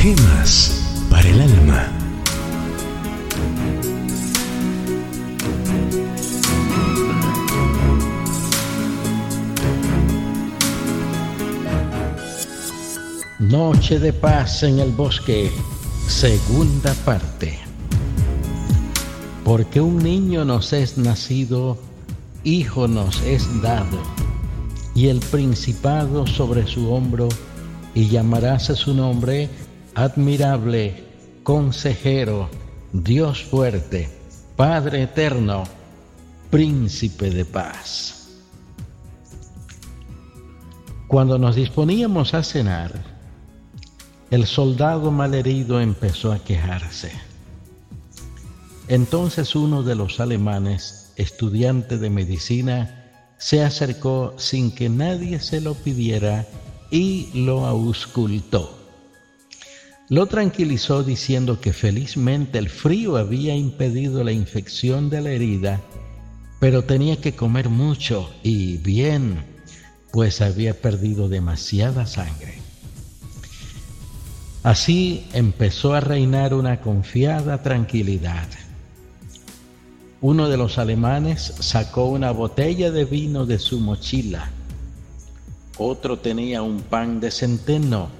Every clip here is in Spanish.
Gemas para el alma. Noche de paz en el bosque, segunda parte. Porque un niño nos es nacido, hijo nos es dado, y el principado sobre su hombro, y llamarás a su nombre admirable, consejero, Dios fuerte, Padre eterno, príncipe de paz. Cuando nos disponíamos a cenar, el soldado malherido empezó a quejarse. Entonces uno de los alemanes, estudiante de medicina, se acercó sin que nadie se lo pidiera y lo auscultó. Lo tranquilizó diciendo que felizmente el frío había impedido la infección de la herida, pero tenía que comer mucho y bien, pues había perdido demasiada sangre. Así empezó a reinar una confiada tranquilidad. Uno de los alemanes sacó una botella de vino de su mochila. Otro tenía un pan de centeno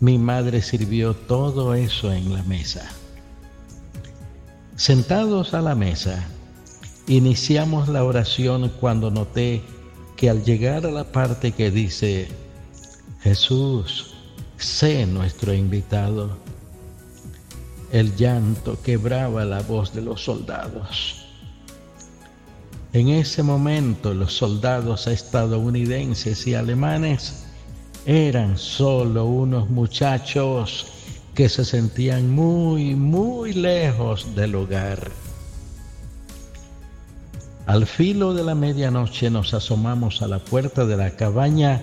mi madre sirvió todo eso en la mesa. Sentados a la mesa, iniciamos la oración cuando noté que al llegar a la parte que dice, Jesús, sé nuestro invitado, el llanto quebraba la voz de los soldados. En ese momento los soldados estadounidenses y alemanes eran solo unos muchachos que se sentían muy, muy lejos del hogar. Al filo de la medianoche nos asomamos a la puerta de la cabaña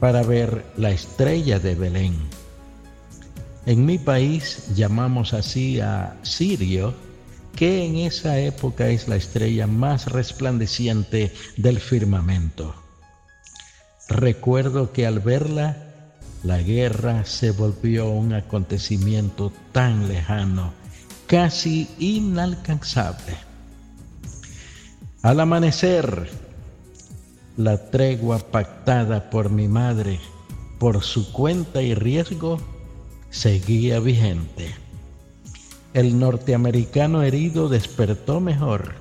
para ver la estrella de Belén. En mi país llamamos así a Sirio, que en esa época es la estrella más resplandeciente del firmamento. Recuerdo que al verla, la guerra se volvió un acontecimiento tan lejano, casi inalcanzable. Al amanecer, la tregua pactada por mi madre por su cuenta y riesgo seguía vigente. El norteamericano herido despertó mejor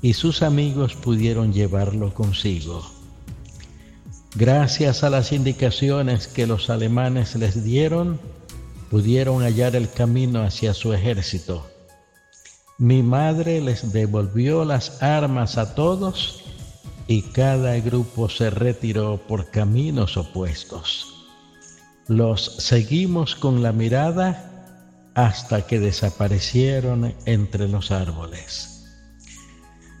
y sus amigos pudieron llevarlo consigo. Gracias a las indicaciones que los alemanes les dieron, pudieron hallar el camino hacia su ejército. Mi madre les devolvió las armas a todos y cada grupo se retiró por caminos opuestos. Los seguimos con la mirada hasta que desaparecieron entre los árboles.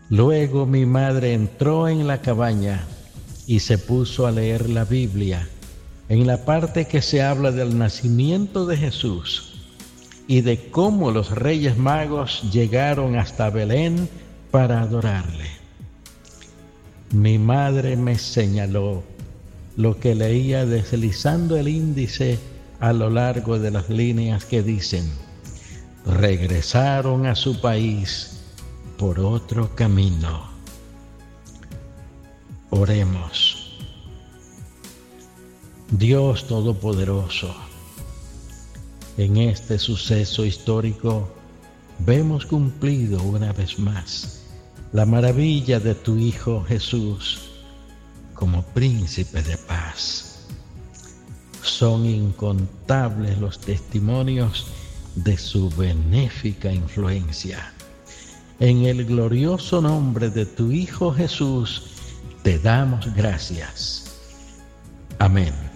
Luego mi madre entró en la cabaña y se puso a leer la Biblia en la parte que se habla del nacimiento de Jesús y de cómo los reyes magos llegaron hasta Belén para adorarle. Mi madre me señaló lo que leía deslizando el índice a lo largo de las líneas que dicen, regresaron a su país por otro camino. Oremos. Dios Todopoderoso, en este suceso histórico vemos cumplido una vez más la maravilla de tu Hijo Jesús como príncipe de paz. Son incontables los testimonios de su benéfica influencia. En el glorioso nombre de tu Hijo Jesús, te damos gracias. Amén.